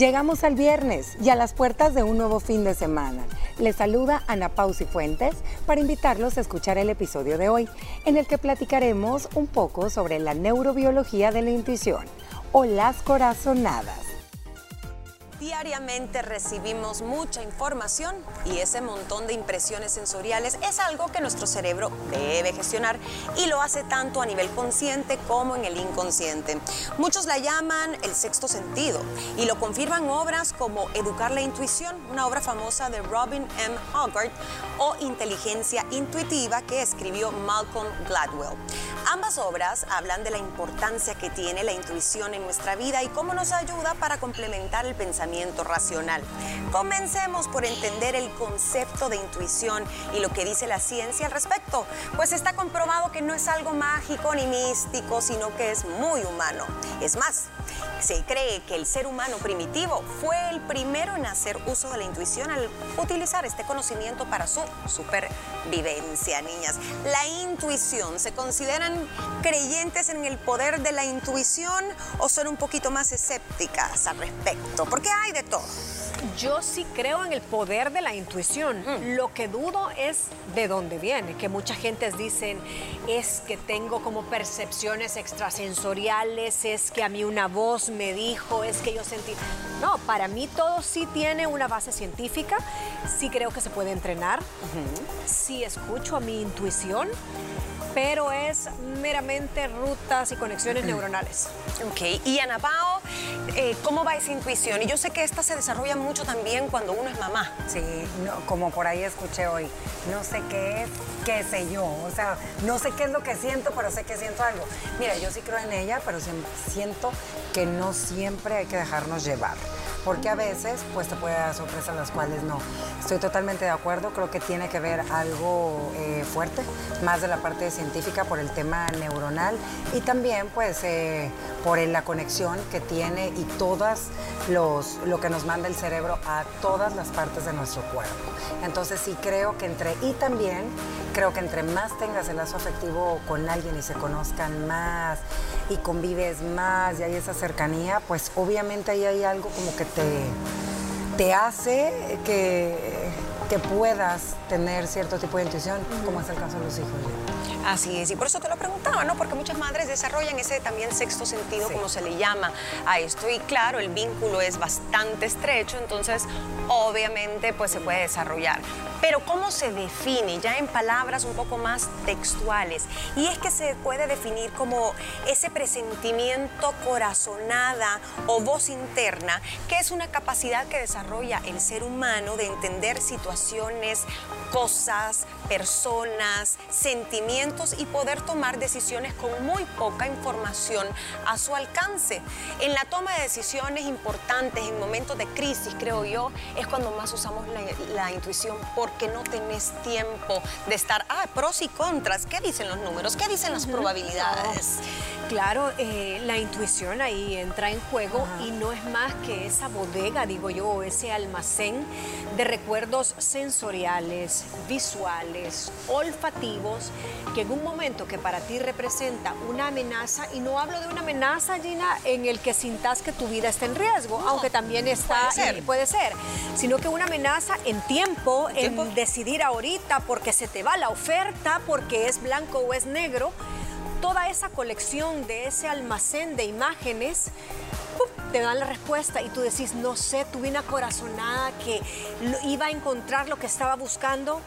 Llegamos al viernes y a las puertas de un nuevo fin de semana. Les saluda Ana Pausi Fuentes para invitarlos a escuchar el episodio de hoy, en el que platicaremos un poco sobre la neurobiología de la intuición o las corazonadas. Diariamente recibimos mucha información y ese montón de impresiones sensoriales es algo que nuestro cerebro debe gestionar y lo hace tanto a nivel consciente como en el inconsciente. Muchos la llaman el sexto sentido y lo confirman obras como Educar la intuición, una obra famosa de Robin M. Hogarth, o Inteligencia intuitiva que escribió Malcolm Gladwell. Ambas obras hablan de la importancia que tiene la intuición en nuestra vida y cómo nos ayuda para complementar el pensamiento racional. Comencemos por entender el concepto de intuición y lo que dice la ciencia al respecto, pues está comprobado que no es algo mágico ni místico, sino que es muy humano. Es más, se cree que el ser humano primitivo fue el primero en hacer uso de la intuición al utilizar este conocimiento para su supervivencia, niñas. La intuición, ¿se consideran creyentes en el poder de la intuición o son un poquito más escépticas al respecto? Porque hay de todo. Yo sí creo en el poder de la intuición. Mm. Lo que dudo es de dónde viene, que mucha gente dicen es que tengo como percepciones extrasensoriales, es que a mí una voz me dijo, es que yo sentí. No, para mí todo sí tiene una base científica, sí creo que se puede entrenar, sí escucho a mi intuición, pero es meramente rutas y conexiones neuronales. Ok, y Ana Pao, eh, ¿cómo va esa intuición? Y yo sé que esta se desarrolla mucho también cuando uno es mamá. Sí, no, como por ahí escuché hoy, no sé qué es, qué sé yo. O sea, no sé qué es lo que siento, pero sé que siento algo. Mira, yo sí creo en ella, pero siento que no siempre hay que dejarnos llevar. Porque a veces, pues te puede dar sorpresas las cuales no. Estoy totalmente de acuerdo, creo que tiene que ver algo eh, fuerte, más de la parte científica por el tema neuronal y también, pues, eh, por la conexión que tiene y todas los, lo que nos manda el cerebro a todas las partes de nuestro cuerpo. Entonces sí creo que entre, y también creo que entre más tengas el lazo afectivo con alguien y se conozcan más y convives más y hay esa cercanía, pues obviamente ahí hay algo como que te, te hace que, que puedas tener cierto tipo de intuición, como es el caso de los hijos. Así es, y por eso te lo preguntaba, ¿no? Porque muchas madres desarrollan ese también sexto sentido, Sí. como se le llama a esto. Y claro, el vínculo es bastante estrecho, entonces obviamente pues se puede desarrollar. Pero ¿cómo se define? Ya en palabras un poco más textuales. Y es que se puede definir como ese presentimiento corazonada o voz interna, que es una capacidad que desarrolla el ser humano de entender situaciones, cosas, personas, sentimientos y poder tomar decisiones con muy poca información a su alcance. En la toma de decisiones importantes, en momentos de crisis, creo yo, es cuando más usamos la, la intuición porque no tenés tiempo de estar, ah, pros y contras, ¿qué dicen los números? ¿Qué dicen las probabilidades? Claro, eh, la intuición ahí entra en juego y no es más que esa bodega, digo yo, ese almacén de recuerdos sensoriales, visuales, olfativos, que en un momento que para ti representa una amenaza, y no hablo de una amenaza, Gina, en el que sintas que tu vida está en riesgo, aunque también está, puede ser. y puede ser, sino que una amenaza en tiempo, en tiempo. decidir ahorita porque se te va la oferta, porque es blanco o es negro, toda esa colección de ese almacén de imágenes. Te dan la respuesta y tú decís, no sé, tuve una corazonada que iba a encontrar lo que estaba buscando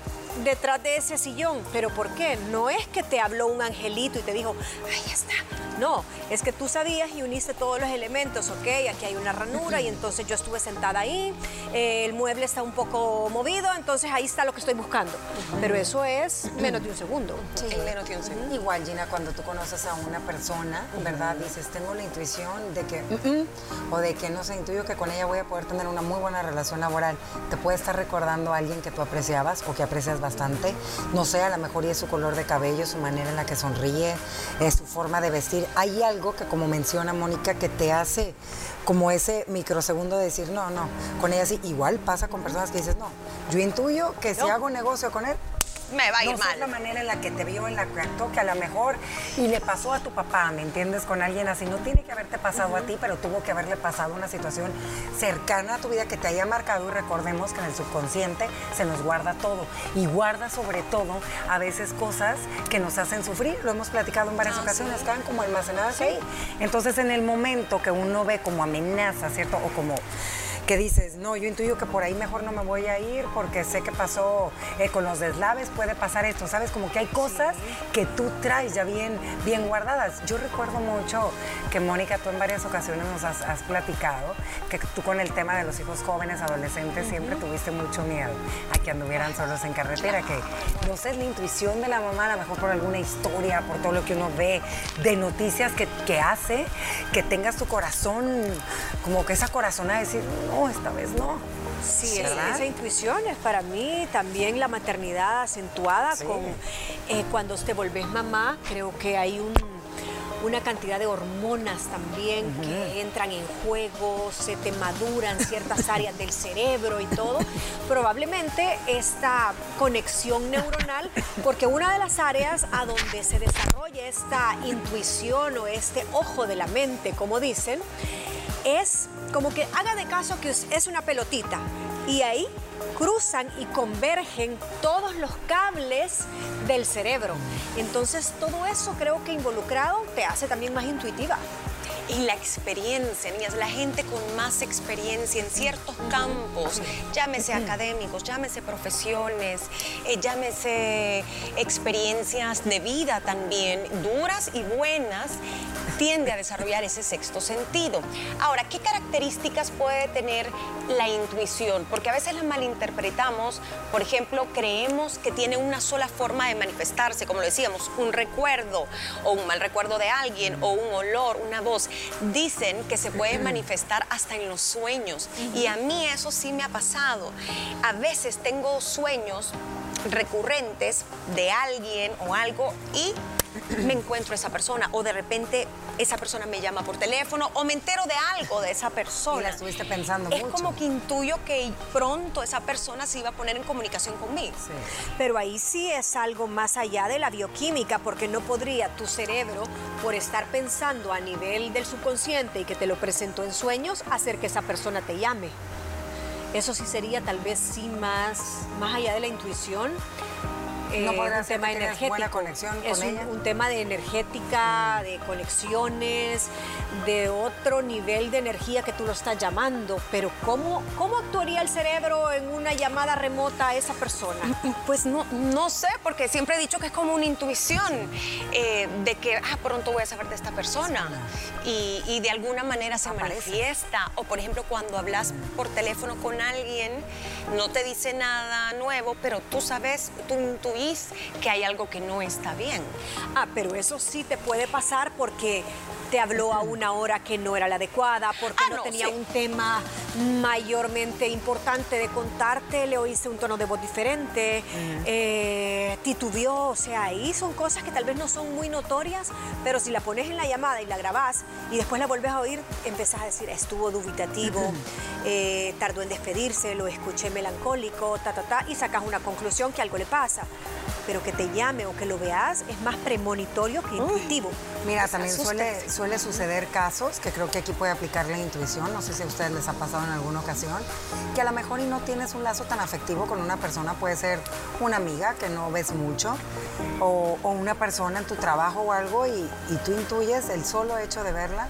detrás de ese sillón. ¿Pero por qué? No es que te habló un angelito y te dijo, ahí está. No, es que tú sabías y uniste todos los elementos, ok, aquí hay una ranura y entonces yo estuve sentada ahí, eh, el mueble está un poco movido, entonces ahí está lo que estoy buscando. Pero eso es menos de un segundo. En menos de un segundo. Igual, Gina, cuando tú conoces a una persona, ¿verdad? Dices, tengo la intuición de que, "Mm, mm", o de que, no sé, intuyo que con ella voy a poder tener una muy buena relación laboral. Te puede estar recordando a alguien que tú apreciabas o que aprecias bastante. No sé, a lo mejor y es su color de cabello, su manera en la que sonríe, es su forma de vestir. Hay algo que, como menciona Mónica, que te hace como ese microsegundo de decir, no, no, con ella sí. Igual pasa con personas que dices, no, yo intuyo que si No. hago negocio con él, me va a ir no mal. la manera en la que te vio, en la que actuó, que a lo mejor y le pasó a tu papá, ¿me entiendes? Con alguien así. No tiene que haberte pasado a ti, pero tuvo que haberle pasado una situación cercana a tu vida que te haya marcado y recordemos que en el subconsciente se nos guarda todo y guarda sobre todo a veces cosas que nos hacen sufrir. Lo hemos platicado en varias Ah, ocasiones, quedan como almacenadas ahí. Entonces en el momento que uno ve como amenaza, ¿cierto? O como que dices, no, yo intuyo que por ahí mejor no me voy a ir porque sé que pasó eh, con los deslaves, puede pasar esto, ¿sabes? Como que hay cosas que tú traes ya bien, bien guardadas. Yo recuerdo mucho que Mónica, tú en varias ocasiones nos has, has platicado que tú con el tema de los hijos jóvenes, adolescentes, siempre tuviste mucho miedo a que anduvieran solos en carretera, que no sé, es la intuición de la mamá, a lo mejor por alguna historia, por todo lo que uno ve, de noticias que, que hace, que tengas tu corazón, como que esa corazón a decir, no, esta vez no. Sí, esa intuición es para mí también la maternidad acentuada Sí. con eh, cuando te volvés mamá, creo que hay un- una cantidad de hormonas también que entran en juego, se te maduran ciertas áreas del cerebro y todo. Probablemente esta conexión neuronal, porque una de las áreas a donde se desarrolla esta intuición o este ojo de la mente, como dicen, es como que haga de caso que es una pelotita y ahí cruzan y convergen todos los cables del cerebro. Entonces todo eso creo que involucrado te hace también más intuitiva. Y la experiencia, niñas, la gente con más experiencia en ciertos campos, llámese académicos, llámese profesiones, eh, llámese experiencias de vida también, duras y buenas, tiende a desarrollar ese sexto sentido. Ahora, ¿qué características puede tener la intuición? Porque a veces la malinterpretamos, por ejemplo, creemos que tiene una sola forma de manifestarse, como lo decíamos, un recuerdo o un mal recuerdo de alguien o un olor, una voz. Dicen que se puede manifestar hasta en los sueños y a mí eso sí me ha pasado. A veces tengo sueños recurrentes de alguien o algo y me encuentro esa persona o de repente esa persona me llama por teléfono o me entero de algo de esa persona. Y la estuviste pensando es mucho. como que intuyo que pronto esa persona se iba a poner en comunicación conmigo. Sí. Pero ahí sí es algo más allá de la bioquímica, porque no podría tu cerebro, por estar pensando a nivel del subconsciente y que te lo presentó en sueños, hacer que esa persona te llame. Eso sí sería tal vez sí más, más allá de la intuición. No eh, podrá un ser tema energético. buena conexión es con un, ella. un tema de energética, de conexiones, de otro nivel de energía que tú lo estás llamando. Pero ¿cómo, cómo actuaría el cerebro en una llamada remota a esa persona? Pues no, no sé, porque siempre he dicho que es como una intuición eh, de que ah, pronto voy a saber de esta persona y, y de alguna manera se Aparece. manifiesta. O por ejemplo, cuando hablas por teléfono con alguien, no te dice nada nuevo, pero tú sabes, tú intuís que hay algo que no está bien. Ah, pero eso sí te puede pasar porque te habló a una hora que no era la adecuada, porque Ah, no, no, tenía sí. un tema mayormente importante de contarte, le oíste un tono de voz diferente, eh, titubeó, o sea, ahí son cosas que tal vez no son muy notorias, pero si la pones en la llamada y la grabás y después la volvés a oír, empezás a decir, estuvo dubitativo, eh, tardó en despedirse, lo escuché melancólico, ta, ta, ta, y sacas una conclusión que algo le pasa. Pero que te llame o que lo veas es más premonitorio que intuitivo. Mira, también Asústate. suele, suele suceder casos, que creo que aquí puede aplicar la intuición, no sé si a ustedes les ha pasado en alguna ocasión, que a lo mejor y no tienes un lazo tan afectivo con una persona, puede ser una amiga que no ves mucho, o, o una persona en tu trabajo o algo, y, y tú intuyes el solo hecho de verla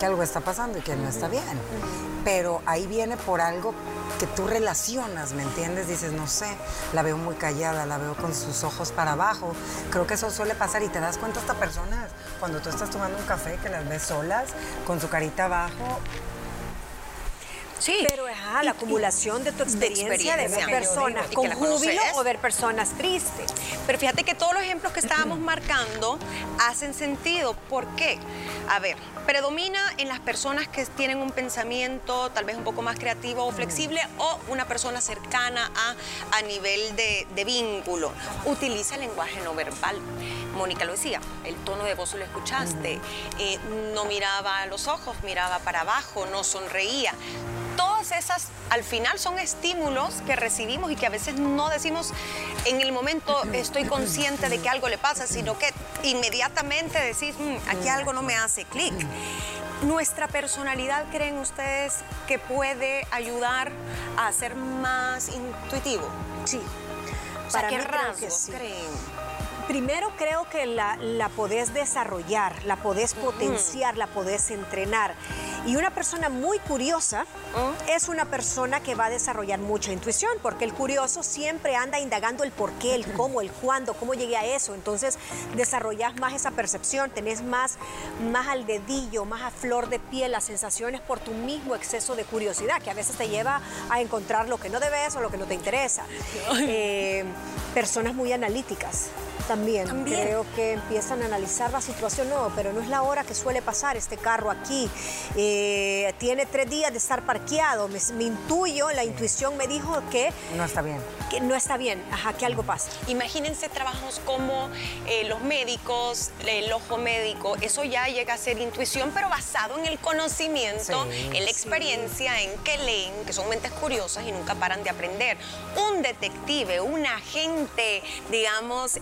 que algo está pasando y que no está bien. Pero ahí viene por algo que tú relacionas, ¿me entiendes? Dices, no sé, la veo muy callada, la veo con sus ojos para abajo. Creo que eso suele pasar y te das cuenta hasta personas cuando tú estás tomando un café que las ves solas, con su carita abajo. Sí. Pero ajá, la acumulación de tu experiencia de, experiencia. ver personas que con júbilo o ver personas tristes. Pero fíjate que todos los ejemplos que estábamos marcando hacen sentido. ¿Por qué? A ver, predomina en las personas que tienen un pensamiento tal vez un poco más creativo o flexible o una persona cercana a, a nivel de, de vínculo. Utiliza el lenguaje no verbal. Mónica lo decía, el tono de voz lo escuchaste, eh, no miraba a los ojos, miraba para abajo, no sonreía. Todas esas, al final son estímulos que recibimos y que a veces no decimos en el momento estoy consciente de que algo le pasa, sino que inmediatamente decís, "Mm, aquí algo no me hace clic. ¿Nuestra personalidad creen ustedes que puede ayudar a ser más intuitivo? Sí. O sea, Para ¿qué mí creo que rasgos sí. creen? Primero creo que la, la podés desarrollar, la podés potenciar, la podés entrenar. Y una persona muy curiosa es una persona que va a desarrollar mucha intuición, porque el curioso siempre anda indagando el por qué, el cómo, el cuándo, cómo llegué a eso. Entonces desarrollas más esa percepción, tenés más, más al dedillo, más a flor de piel las sensaciones por tu mismo exceso de curiosidad, que a veces te lleva a encontrar lo que no debes o lo que no te interesa. Eh, personas muy analíticas. También, También. creo que empiezan a analizar la situación, no, pero no es la hora que suele pasar este carro aquí. Eh, tiene tres días de estar parqueado, me, me intuyo, la intuición me dijo que, No está bien. que no está bien, ajá, que algo pasa. Imagínense trabajos como eh, los médicos, el ojo médico, eso ya llega a ser intuición, pero basado en el conocimiento, Sí, en la experiencia, en que leen, que son mentes curiosas y nunca paran de aprender. Un detective, un agente, digamos,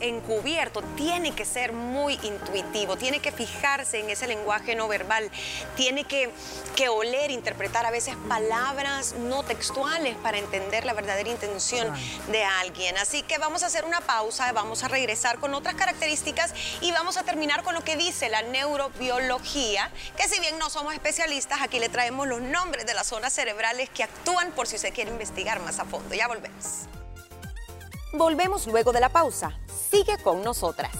tiene que ser muy intuitivo, tiene que fijarse en ese lenguaje no verbal, tiene que, que oler, interpretar a veces palabras no textuales para entender la verdadera intención de alguien. Así que vamos a hacer una pausa, vamos a regresar con otras características y vamos a terminar con lo que dice la neurobiología, que si bien no somos especialistas, aquí le traemos los nombres de las zonas cerebrales que actúan por si usted quiere investigar más a fondo. Ya volvemos. Volvemos luego de la pausa. Sigue con nosotras.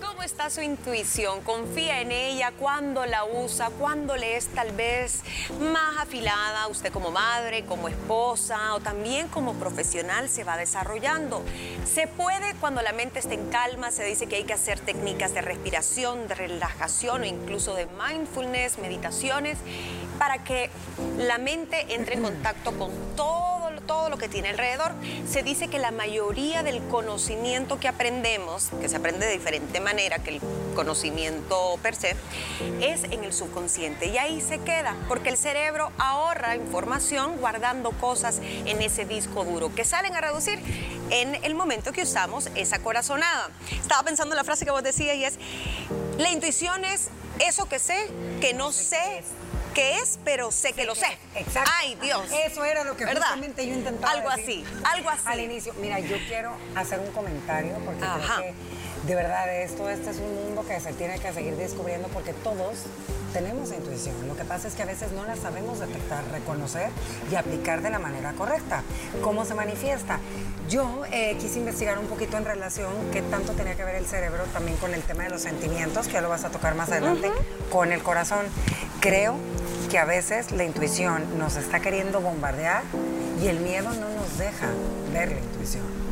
¿Cómo está su intuición? ¿Confía en ella? ¿Cuándo la usa? ¿Cuándo le es tal vez más afilada? Usted como madre, como esposa o también como profesional se va desarrollando. Se puede cuando la mente está en calma, se dice que hay que hacer técnicas de respiración, de relajación o incluso de mindfulness, meditaciones, para que la mente entre en contacto con todo, todo lo que tiene alrededor. Se dice que la mayoría del conocimiento que aprendemos, que se aprende de diferente manera que el conocimiento per se, es en el subconsciente y ahí se queda, porque el cerebro ahorra información guardando cosas en ese disco duro que salen a reducir en el momento que usamos esa corazonada. Estaba pensando en la frase que vos decías y es, la intuición es eso que sé, que no sé qué es, pero sé que lo sé. Exacto. Ay, Dios. Eso era lo que ¿Verdad? justamente yo intentaba Algo decir así, algo así. Al inicio, mira, yo quiero hacer un comentario porque Ajá. creo que de verdad esto, este es un mundo que se tiene que seguir descubriendo porque todos tenemos intuición. Lo que pasa es que a veces no la sabemos detectar, reconocer y aplicar de la manera correcta. ¿Cómo se manifiesta? Yo eh, quise investigar un poquito en relación qué tanto tenía que ver el cerebro también con el tema de los sentimientos, que ya lo vas a tocar más adelante, con el corazón. Creo que a veces la intuición nos está queriendo bombardear y el miedo no nos deja ver la intuición.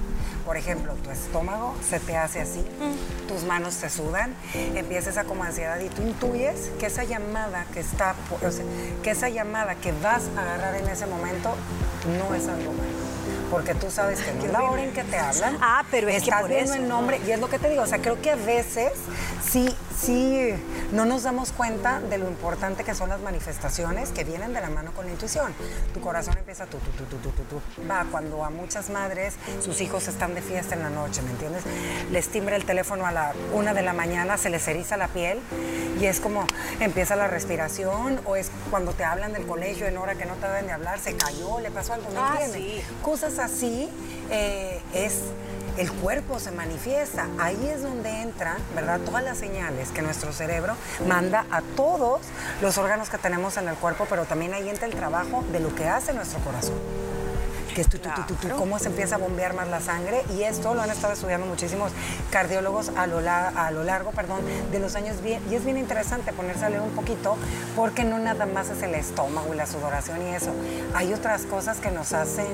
Por ejemplo, tu estómago se te hace así, tus manos te sudan, empieza esa como ansiedad y tú intuyes que esa llamada que está, o sea, que esa llamada que vas a agarrar en ese momento no es algo malo. Porque tú sabes que no es la hora en que te hablan. Ah, pero es que estás por viendo eso. el nombre y es lo que te digo. O sea, creo que a veces sí, sí no nos damos cuenta de lo importante que son las manifestaciones que vienen de la mano con la intuición. Tu corazón empieza tu, tu, tu, tu, tu, tu, tu. Va cuando a muchas madres sus hijos están de fiesta en la noche, ¿me entiendes? Les timbra el teléfono a la una de la mañana, se les eriza la piel y es como empieza la respiración o es cuando te hablan del colegio en hora que no te deben de hablar, se cayó, le pasó algo, ¿me Ah, entiendes? sí. Cosas así eh, es el cuerpo se manifiesta. Ahí es donde entra, ¿verdad? Todas las señales que nuestro cerebro manda a todos los órganos que tenemos en el cuerpo, pero también ahí entra el trabajo de lo que hace nuestro corazón. Que es tu, tu, tu, tu, tu, cómo se empieza a bombear más la sangre y esto lo han estado estudiando muchísimos cardiólogos a lo, la- a lo largo perdón, de los años bien, y es bien interesante ponerse a leer un poquito porque no nada más es el estómago y la sudoración y eso. Hay otras cosas que nos hacen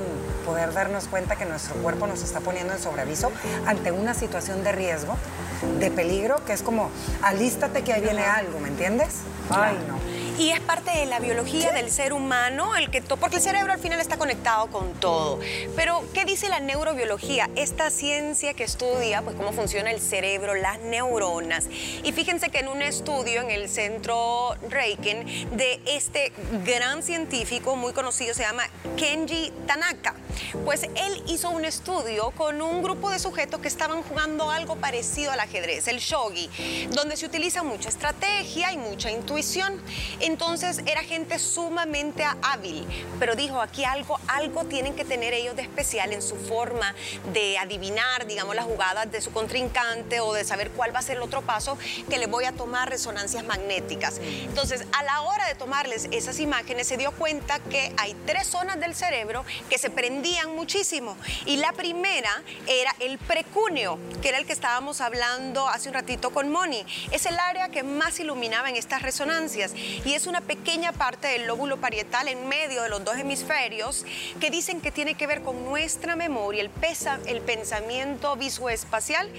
poder darnos cuenta que nuestro cuerpo nos está poniendo en sobreaviso ante una situación de riesgo, de peligro, que es como alístate que ahí viene algo, ¿me entiendes? Ay, no. Y es parte de la biología del ser humano, el que porque el cerebro al final está conectado con todo. Pero, ¿qué dice la neurobiología? Esta ciencia que estudia pues, cómo funciona el cerebro, las neuronas. Y fíjense que en un estudio en el centro Reiken de este gran científico muy conocido, se llama Kenji Tanaka, pues él hizo un estudio con un grupo de sujetos que estaban jugando algo parecido al ajedrez, el shogi, donde se utiliza mucha estrategia y mucha intuición. Entonces era gente sumamente hábil, pero dijo aquí algo, algo tienen que tener ellos de especial en su forma de adivinar, digamos, las jugadas de su contrincante o de saber cuál va a ser el otro paso que le voy a tomar resonancias magnéticas. Entonces, a la hora de tomarles esas imágenes, se dio cuenta que hay tres zonas del cerebro que se prendían muchísimo. Y la primera era el precúneo, que era el que estábamos hablando hace un ratito con Moni. Es el área que más iluminaba en estas resonancias y una pequeña parte del lóbulo parietal en medio de los dos hemisferios que dicen que tiene que ver con nuestra memoria, el, pesa, el pensamiento visoespacial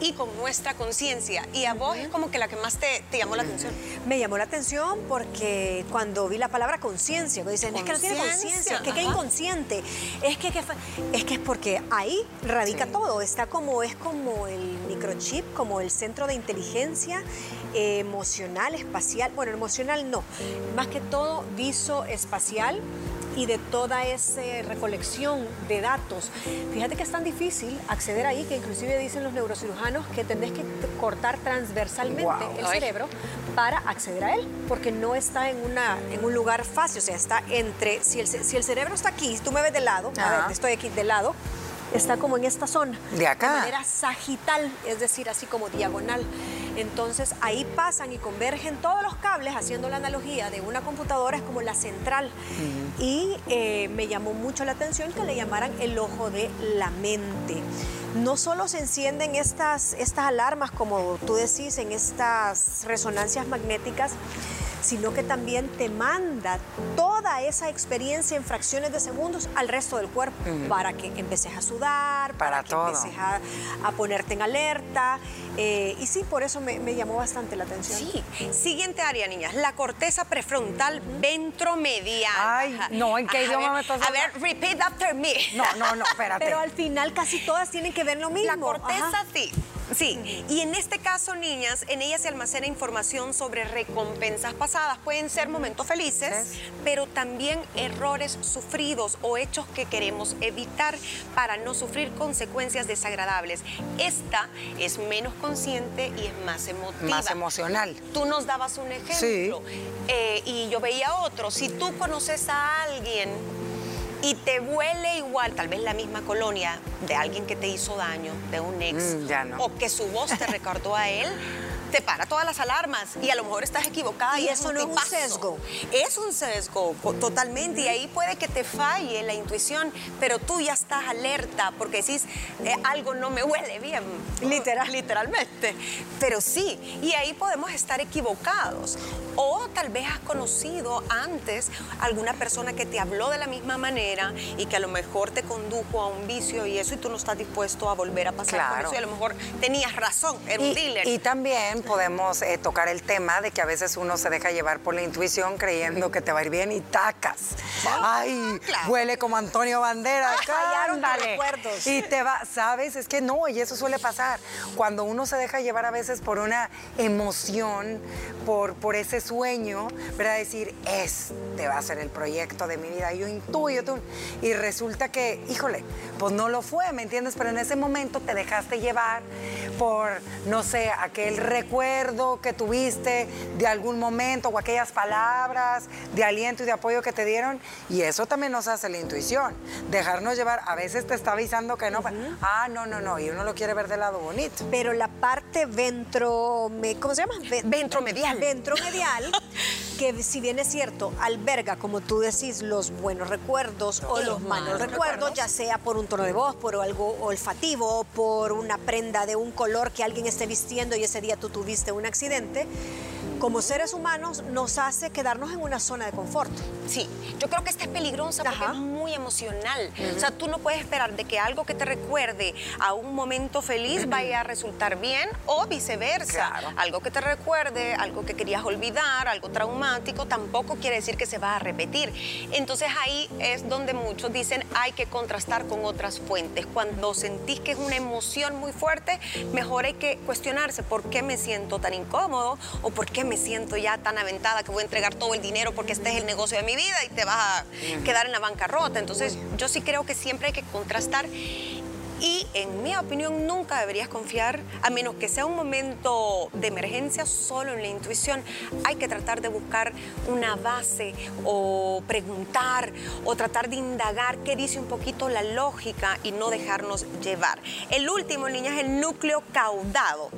y con nuestra conciencia. Y a vos es como que la que más te, te, llamó la atención. Me llamó la atención porque cuando vi la palabra conciencia, dicen, es que no tiene conciencia, que qué inconsciente. Es que, es que es porque ahí radica todo, está como, es como el microchip, como el centro de inteligencia emocional, espacial, bueno, emocional no, más que todo visoespacial y de toda esa recolección de datos. Fíjate que es tan difícil acceder ahí que inclusive dicen los neurocirujanos que tendés que cortar transversalmente el cerebro para acceder a él, porque no está en, una, en un lugar fácil, o sea, está entre, si el, si el cerebro está aquí, tú me ves de lado, a ver, estoy aquí de lado, está como en esta zona. De acá. De manera sagital, es decir, así como diagonal. Entonces ahí pasan y convergen todos los cables, haciendo la analogía de una computadora, es como la central. Y eh, me llamó mucho la atención que le llamaran el ojo de la mente. No solo se encienden estas, estas alarmas, como tú decís, en estas resonancias magnéticas, sino que también te manda toda esa experiencia en fracciones de segundos al resto del cuerpo para que empeces a sudar, para, que empieces a, ponerte en alerta. Eh, y sí, por eso me, llamó bastante la atención. Sí. Siguiente área, niñas, la corteza prefrontal ventromedial. Ay, no, ¿en qué idioma me estás A ver, repeat after me. No, no, no, espérate. Pero al final casi todas tienen que ver lo mismo. La corteza sí. Sí, y en este caso, niñas, en ella se almacena información sobre recompensas pasadas. Pueden ser momentos felices, pero también errores sufridos o hechos que queremos evitar para no sufrir consecuencias desagradables. Esta es menos consciente y es más emotiva. Más emocional. Tú nos dabas un ejemplo eh, y yo veía otro. Si tú conoces a alguien y te huele igual, tal vez la misma colonia de alguien que te hizo daño, de un ex, mm, o que su voz te recordó a él, te para todas las alarmas y a lo mejor estás equivocada. Y, eso no es un sesgo. Es un sesgo, totalmente. Y ahí puede que te falle la intuición, pero tú ya estás alerta porque decís, eh, algo no me huele bien. Literal. Literalmente. Pero sí, y ahí podemos estar equivocados. O tal vez has conocido antes alguna persona que te habló de la misma manera y que a lo mejor te condujo a un vicio y eso y tú no estás dispuesto a volver a pasar por eso y a lo mejor tenías razón, era un dealer. Y también podemos eh, tocar el tema de que a veces uno se deja llevar por la intuición creyendo que te va a ir bien y tacas. Ay, huele como Antonio Banderas. Ándale. Y te va, ¿sabes? Es que no, y eso suele pasar. Cuando uno se deja llevar a veces por una emoción, por, por ese sueño, ¿verdad? Decir, este va a ser el proyecto de mi vida. Yo intuyo, tú. Y resulta que, híjole, pues no lo fue, ¿me entiendes? Pero en ese momento te dejaste llevar por, no sé, aquel recuerdo recuerdo que tuviste de algún momento o aquellas palabras de aliento y de apoyo que te dieron. Y eso también nos hace la intuición. Dejarnos llevar, a veces te está avisando que no. Ah, no, no, no. Y uno lo quiere ver del lado bonito. Pero la parte ventro... ¿Cómo se llama? ventromedial. Ventromedial, que si bien es cierto, alberga, como tú decís, los buenos recuerdos o los, malos recuerdos, ya sea por un tono de voz, por algo olfativo, por una prenda de un color que alguien esté vistiendo y ese día tú tuviste un accidente, como seres humanos nos hace quedarnos en una zona de confort. Sí, yo creo que esta es peligrosa porque Ajá. es muy emocional. O sea, tú no puedes esperar de que algo que te recuerde a un momento feliz vaya a resultar bien o viceversa. Claro. Algo que te recuerde, algo que querías olvidar, algo traumático, tampoco quiere decir que se va a repetir. Entonces ahí es donde muchos dicen hay que contrastar con otras fuentes. Cuando sentís que es una emoción muy fuerte, mejor hay que cuestionarse por qué me siento tan incómodo o por qué me siento ya tan aventada que voy a entregar todo el dinero porque este es el negocio de mi vida y te vas a quedar en la bancarrota. Entonces yo sí creo que siempre hay que contrastar y en mi opinión nunca deberías confiar, a menos que sea un momento de emergencia, solo en la intuición. Hay que tratar de buscar una base o preguntar o tratar de indagar qué dice un poquito la lógica y no dejarnos llevar. El último en línea es el núcleo caudado.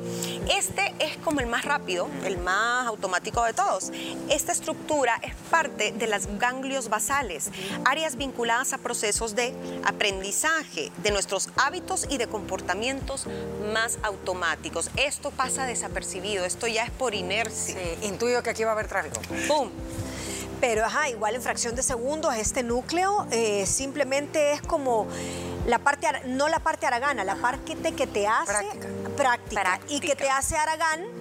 Este es como el más rápido, el más automático de todos. Esta estructura es parte de las ganglios basales, áreas vinculadas a procesos de aprendizaje, de nuestros hábitos y de comportamientos más automáticos. Esto pasa desapercibido, esto ya es por inercia. Sí, intuyo que aquí va a haber tráfico. ¡Pum! Pero ajá, igual en fracción de segundos este núcleo eh, simplemente es como la parte, no la parte aragana, la parte que te hace Práctica. práctica, Práctica. y que te hace aragán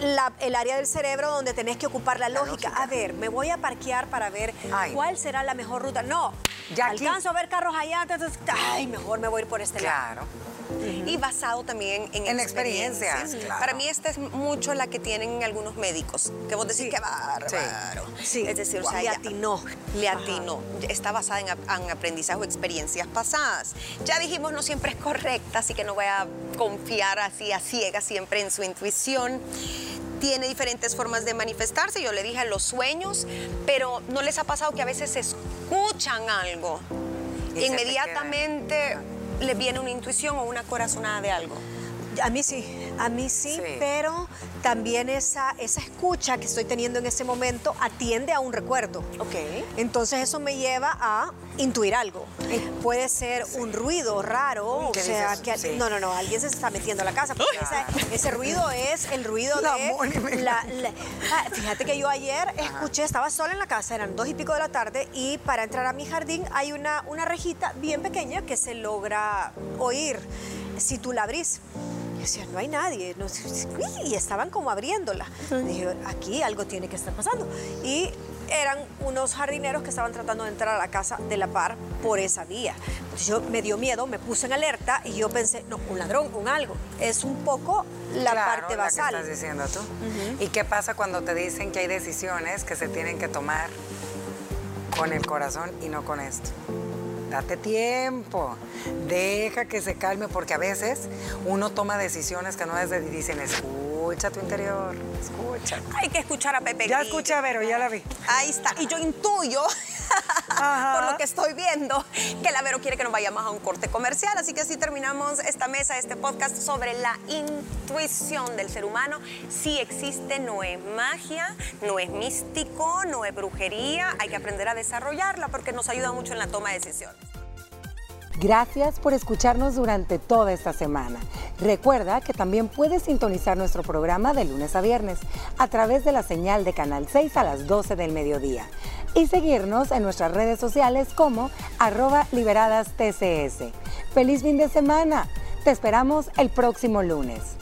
la- el área del cerebro donde tenés que ocupar la, La lógica. lógica. A ver, me voy a parquear para ver Ay. cuál será la mejor ruta. No, Ya aquí. alcanzo a ver carros allá, entonces, ay, mejor me voy a ir por este lado. Claro. Y basado también en, En experiencias, experiencias. claro. Para mí esta es mucho la que tienen algunos médicos, que vos decís que bárbaro. Sí. Es decir, o Guau. sea, Le atinó. Le Ajá. atinó. Está basada en, en aprendizaje o experiencias pasadas. Ya dijimos, no siempre es correcta, así que no voy a confiar así a ciegas siempre en su intuición. Tiene diferentes formas de manifestarse. Yo le dije los sueños, pero ¿no les ha pasado que a veces escuchan algo? Y inmediatamente le viene una intuición o una corazonada de algo. A mí sí, a mí sí, Sí. pero también esa, esa escucha que estoy teniendo en ese momento atiende a un recuerdo. Ok. Entonces eso me lleva a intuir algo. Puede ser un ruido raro, o ¿Qué sea, dices? que Sí. no, no, no, alguien se está metiendo a la casa. porque esa- ese ruido es el ruido La de la- la- Ah, fíjate que yo ayer escuché, estaba sola en la casa, eran dos y pico de la tarde y para entrar a mi jardín hay una, una rejita bien pequeña que se logra oír si tú la abrís. Yo decía, no hay nadie. No y estaban como abriéndola. Dije, aquí algo tiene que estar pasando. Y eran unos jardineros que estaban tratando de entrar a la casa de la par por esa vía. Entonces yo me dio miedo, me puse en alerta y yo pensé, no, un ladrón, un algo. Es un poco la Claro, parte la que basal. estás diciendo tú. ¿Y qué pasa cuando te dicen que hay decisiones que se tienen que tomar con el corazón y no con esto? Date tiempo, deja que se calme, porque a veces uno toma decisiones que no es de dicen, escucha tu interior, escucha. Hay que escuchar a Pepe Ya escuché a Vero, ya la vi. Ahí está. Y yo intuyo, Ajá. por lo que estoy viendo, que la Vero quiere que nos vayamos a un corte comercial. Así que así terminamos esta mesa, este podcast sobre la intuición del ser humano. Sí existe, no es magia, no es místico, no es brujería. Hay que aprender a desarrollarla porque nos ayuda mucho en la toma de decisiones. Gracias por escucharnos durante toda esta semana. Recuerda que también puedes sintonizar nuestro programa de lunes a viernes a través de la señal de Canal 6 a las 12 del mediodía y seguirnos en nuestras redes sociales como arroba liberadas TCS. ¡Feliz fin de semana! Te esperamos el próximo lunes.